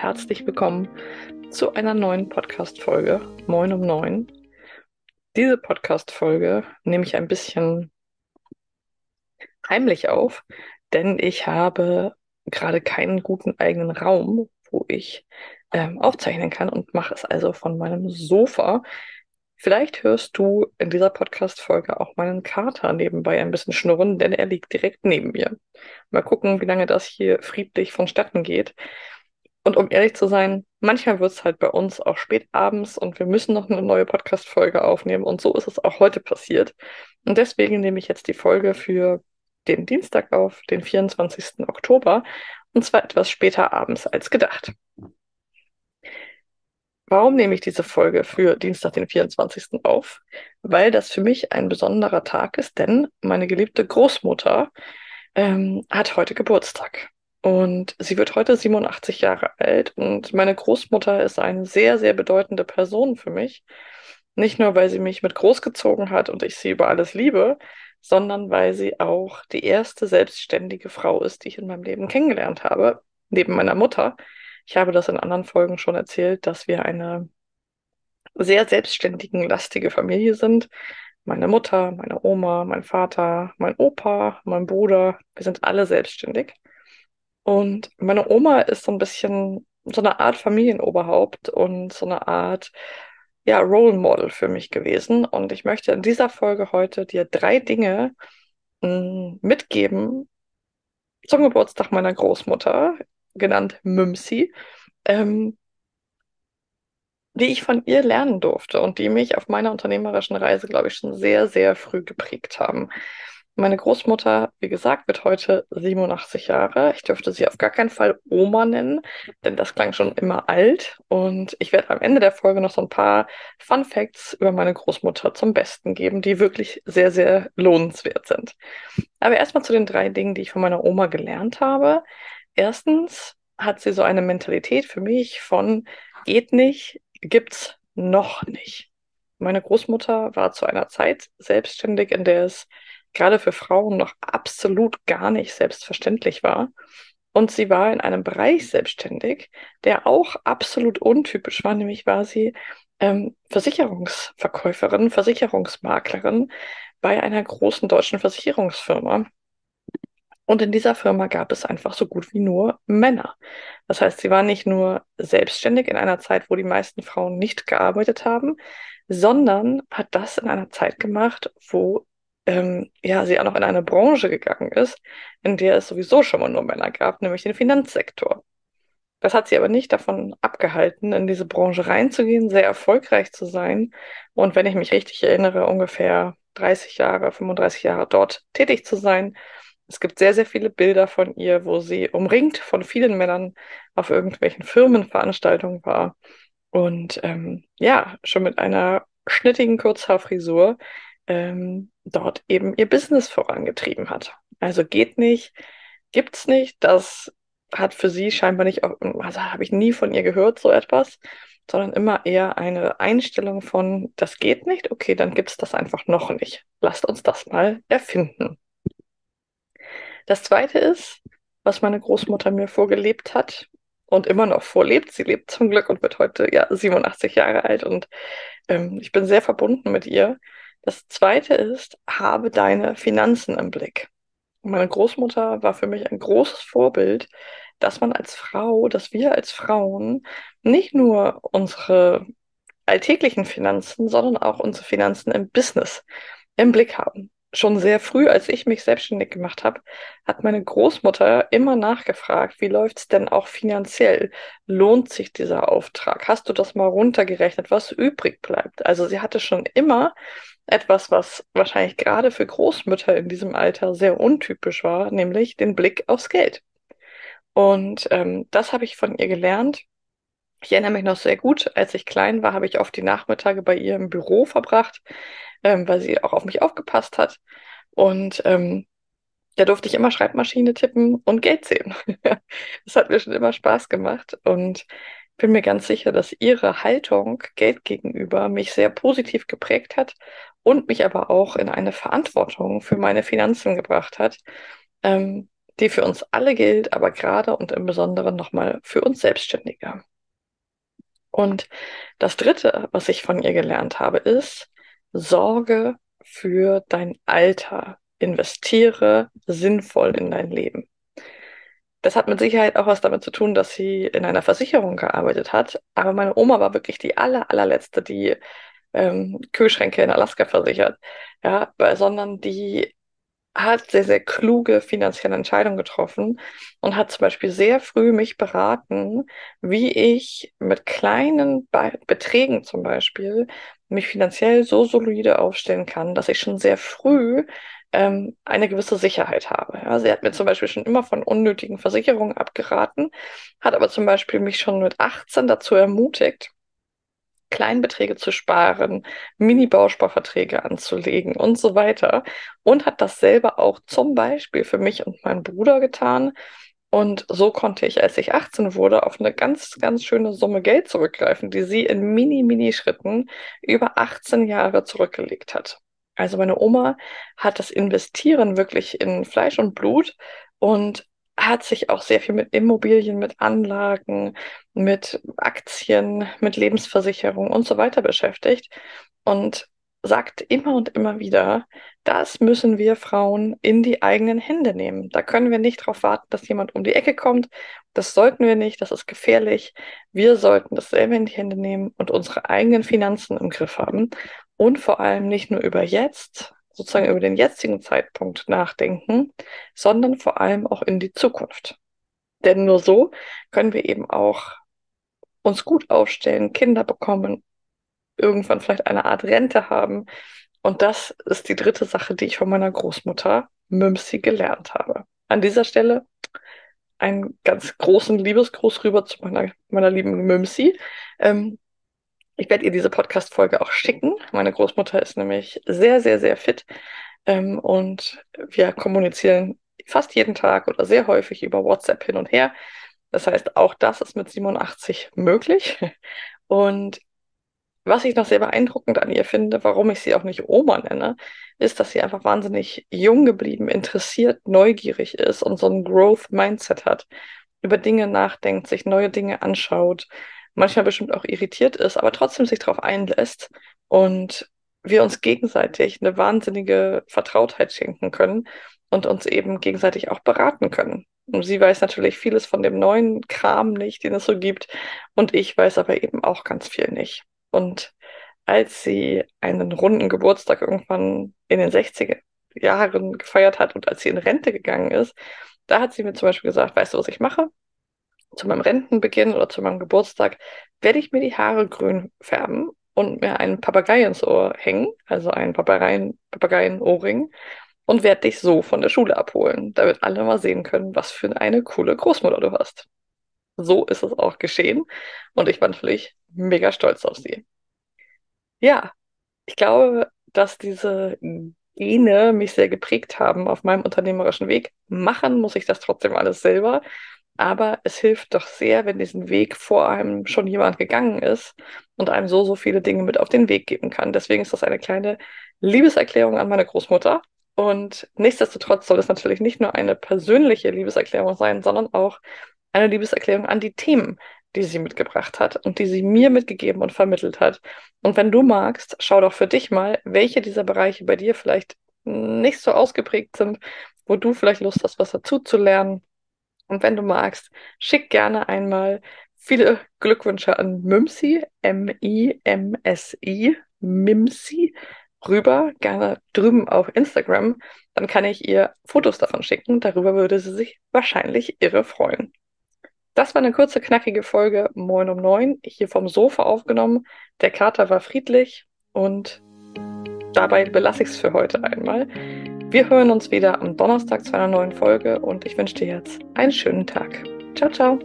herzlich willkommen zu einer neuen Podcast-Folge Moin um Neun. Diese Podcast-Folge nehme ich ein bisschen heimlich auf, denn ich habe gerade keinen guten eigenen Raum, wo ich ähm, aufzeichnen kann und mache es also von meinem Sofa. Vielleicht hörst du in dieser Podcast-Folge auch meinen Kater nebenbei ein bisschen schnurren, denn er liegt direkt neben mir. Mal gucken, wie lange das hier friedlich vonstatten geht. Und um ehrlich zu sein, manchmal wird es halt bei uns auch spät abends und wir müssen noch eine neue Podcast-Folge aufnehmen. Und so ist es auch heute passiert. Und deswegen nehme ich jetzt die Folge für den Dienstag auf, den 24. Oktober, und zwar etwas später abends als gedacht. Warum nehme ich diese Folge für Dienstag, den 24. auf? Weil das für mich ein besonderer Tag ist, denn meine geliebte Großmutter ähm, hat heute Geburtstag. Und sie wird heute 87 Jahre alt und meine Großmutter ist eine sehr, sehr bedeutende Person für mich. Nicht nur, weil sie mich mit großgezogen hat und ich sie über alles liebe, sondern weil sie auch die erste selbstständige Frau ist, die ich in meinem Leben kennengelernt habe, neben meiner Mutter. Ich habe das in anderen Folgen schon erzählt, dass wir eine sehr selbstständigen, lastige Familie sind. Meine Mutter, meine Oma, mein Vater, mein Opa, mein Bruder, wir sind alle selbstständig. Und meine Oma ist so ein bisschen so eine Art Familienoberhaupt und so eine Art ja, Role Model für mich gewesen. Und ich möchte in dieser Folge heute dir drei Dinge mm, mitgeben zum Geburtstag meiner Großmutter, genannt Mümsi, ähm, die ich von ihr lernen durfte und die mich auf meiner unternehmerischen Reise, glaube ich, schon sehr, sehr früh geprägt haben. Meine Großmutter, wie gesagt, wird heute 87 Jahre. Ich dürfte sie auf gar keinen Fall Oma nennen, denn das klang schon immer alt. Und ich werde am Ende der Folge noch so ein paar Fun Facts über meine Großmutter zum Besten geben, die wirklich sehr, sehr lohnenswert sind. Aber erstmal zu den drei Dingen, die ich von meiner Oma gelernt habe. Erstens hat sie so eine Mentalität für mich von geht nicht, gibt's noch nicht. Meine Großmutter war zu einer Zeit selbstständig, in der es gerade für Frauen noch absolut gar nicht selbstverständlich war. Und sie war in einem Bereich selbstständig, der auch absolut untypisch war, nämlich war sie ähm, Versicherungsverkäuferin, Versicherungsmaklerin bei einer großen deutschen Versicherungsfirma. Und in dieser Firma gab es einfach so gut wie nur Männer. Das heißt, sie war nicht nur selbstständig in einer Zeit, wo die meisten Frauen nicht gearbeitet haben, sondern hat das in einer Zeit gemacht, wo ähm, ja, sie auch noch in eine Branche gegangen ist, in der es sowieso schon mal nur Männer gab, nämlich den Finanzsektor. Das hat sie aber nicht davon abgehalten, in diese Branche reinzugehen, sehr erfolgreich zu sein und wenn ich mich richtig erinnere, ungefähr 30 Jahre, 35 Jahre dort tätig zu sein. Es gibt sehr, sehr viele Bilder von ihr, wo sie umringt von vielen Männern auf irgendwelchen Firmenveranstaltungen war und ähm, ja, schon mit einer schnittigen Kurzhaarfrisur ähm, dort eben ihr Business vorangetrieben hat. Also geht nicht, gibt's nicht. Das hat für sie scheinbar nicht, also habe ich nie von ihr gehört, so etwas, sondern immer eher eine Einstellung von, das geht nicht, okay, dann gibt's das einfach noch nicht. Lasst uns das mal erfinden. Das zweite ist, was meine Großmutter mir vorgelebt hat und immer noch vorlebt. Sie lebt zum Glück und wird heute ja 87 Jahre alt und ähm, ich bin sehr verbunden mit ihr. Das zweite ist, habe deine Finanzen im Blick. Meine Großmutter war für mich ein großes Vorbild, dass man als Frau, dass wir als Frauen nicht nur unsere alltäglichen Finanzen, sondern auch unsere Finanzen im Business im Blick haben schon sehr früh, als ich mich selbstständig gemacht habe, hat meine Großmutter immer nachgefragt, wie läuft es denn auch finanziell? Lohnt sich dieser Auftrag? Hast du das mal runtergerechnet, was übrig bleibt? Also sie hatte schon immer etwas, was wahrscheinlich gerade für Großmütter in diesem Alter sehr untypisch war, nämlich den Blick aufs Geld. Und ähm, das habe ich von ihr gelernt. Ich erinnere mich noch sehr gut, als ich klein war, habe ich oft die Nachmittage bei ihr im Büro verbracht ähm, weil sie auch auf mich aufgepasst hat. Und ähm, da durfte ich immer Schreibmaschine tippen und Geld sehen. das hat mir schon immer Spaß gemacht und bin mir ganz sicher, dass ihre Haltung Geld gegenüber mich sehr positiv geprägt hat und mich aber auch in eine Verantwortung für meine Finanzen gebracht hat, ähm, die für uns alle gilt, aber gerade und im Besonderen nochmal für uns Selbstständige. Und das Dritte, was ich von ihr gelernt habe, ist, sorge für dein Alter, investiere sinnvoll in dein Leben. Das hat mit Sicherheit auch was damit zu tun, dass sie in einer Versicherung gearbeitet hat. Aber meine Oma war wirklich die aller, allerletzte, die ähm, Kühlschränke in Alaska versichert. Ja, sondern die hat sehr, sehr kluge finanzielle Entscheidungen getroffen und hat zum Beispiel sehr früh mich beraten, wie ich mit kleinen Be Beträgen zum Beispiel mich finanziell so solide aufstellen kann, dass ich schon sehr früh ähm, eine gewisse Sicherheit habe. Ja, sie hat mir zum Beispiel schon immer von unnötigen Versicherungen abgeraten, hat aber zum Beispiel mich schon mit 18 dazu ermutigt, Kleinbeträge zu sparen, Mini-Bausparverträge anzulegen und so weiter. Und hat das selber auch zum Beispiel für mich und meinen Bruder getan. Und so konnte ich, als ich 18 wurde, auf eine ganz, ganz schöne Summe Geld zurückgreifen, die sie in Mini-Mini-Schritten über 18 Jahre zurückgelegt hat. Also meine Oma hat das Investieren wirklich in Fleisch und Blut und hat sich auch sehr viel mit Immobilien, mit Anlagen, mit Aktien, mit Lebensversicherung und so weiter beschäftigt und sagt immer und immer wieder, das müssen wir Frauen in die eigenen Hände nehmen. Da können wir nicht darauf warten, dass jemand um die Ecke kommt. Das sollten wir nicht, das ist gefährlich. Wir sollten das selber in die Hände nehmen und unsere eigenen Finanzen im Griff haben und vor allem nicht nur über jetzt, sozusagen über den jetzigen Zeitpunkt nachdenken, sondern vor allem auch in die Zukunft. Denn nur so können wir eben auch uns gut aufstellen, Kinder bekommen, irgendwann vielleicht eine Art Rente haben. Und das ist die dritte Sache, die ich von meiner Großmutter Mümsi gelernt habe. An dieser Stelle einen ganz großen Liebesgruß rüber zu meiner, meiner lieben Mümsi. Ähm, ich werde ihr diese Podcast-Folge auch schicken. Meine Großmutter ist nämlich sehr, sehr, sehr fit. Ähm, und wir kommunizieren fast jeden Tag oder sehr häufig über WhatsApp hin und her. Das heißt, auch das ist mit 87 möglich. Und was ich noch sehr beeindruckend an ihr finde, warum ich sie auch nicht Oma nenne, ist, dass sie einfach wahnsinnig jung geblieben, interessiert, neugierig ist und so ein Growth-Mindset hat, über Dinge nachdenkt, sich neue Dinge anschaut, manchmal bestimmt auch irritiert ist, aber trotzdem sich darauf einlässt und wir uns gegenseitig eine wahnsinnige Vertrautheit schenken können und uns eben gegenseitig auch beraten können. Und sie weiß natürlich vieles von dem neuen Kram nicht, den es so gibt, und ich weiß aber eben auch ganz viel nicht. Und als sie einen runden Geburtstag irgendwann in den 60er Jahren gefeiert hat und als sie in Rente gegangen ist, da hat sie mir zum Beispiel gesagt, weißt du, was ich mache? Zu meinem Rentenbeginn oder zu meinem Geburtstag werde ich mir die Haare grün färben und mir einen Papagei ins Ohr hängen, also einen Papageien, Papageienohrring, und werde dich so von der Schule abholen, damit alle mal sehen können, was für eine coole Großmutter du hast. So ist es auch geschehen und ich war natürlich mega stolz auf sie. Ja, ich glaube, dass diese Gene mich sehr geprägt haben auf meinem unternehmerischen Weg. Machen muss ich das trotzdem alles selber. Aber es hilft doch sehr, wenn diesen Weg vor einem schon jemand gegangen ist und einem so, so viele Dinge mit auf den Weg geben kann. Deswegen ist das eine kleine Liebeserklärung an meine Großmutter. Und nichtsdestotrotz soll es natürlich nicht nur eine persönliche Liebeserklärung sein, sondern auch eine Liebeserklärung an die Themen, die sie mitgebracht hat und die sie mir mitgegeben und vermittelt hat. Und wenn du magst, schau doch für dich mal, welche dieser Bereiche bei dir vielleicht nicht so ausgeprägt sind, wo du vielleicht Lust hast, was dazu zu lernen und wenn du magst, schick gerne einmal viele Glückwünsche an Mimsi, M-I-M-S-I, Mimsi, rüber, gerne drüben auf Instagram. Dann kann ich ihr Fotos davon schicken. Darüber würde sie sich wahrscheinlich irre freuen. Das war eine kurze, knackige Folge Moin um neun, hier vom Sofa aufgenommen. Der Kater war friedlich und dabei belasse ich es für heute einmal. Wir hören uns wieder am Donnerstag zu einer neuen Folge und ich wünsche dir jetzt einen schönen Tag. Ciao, ciao.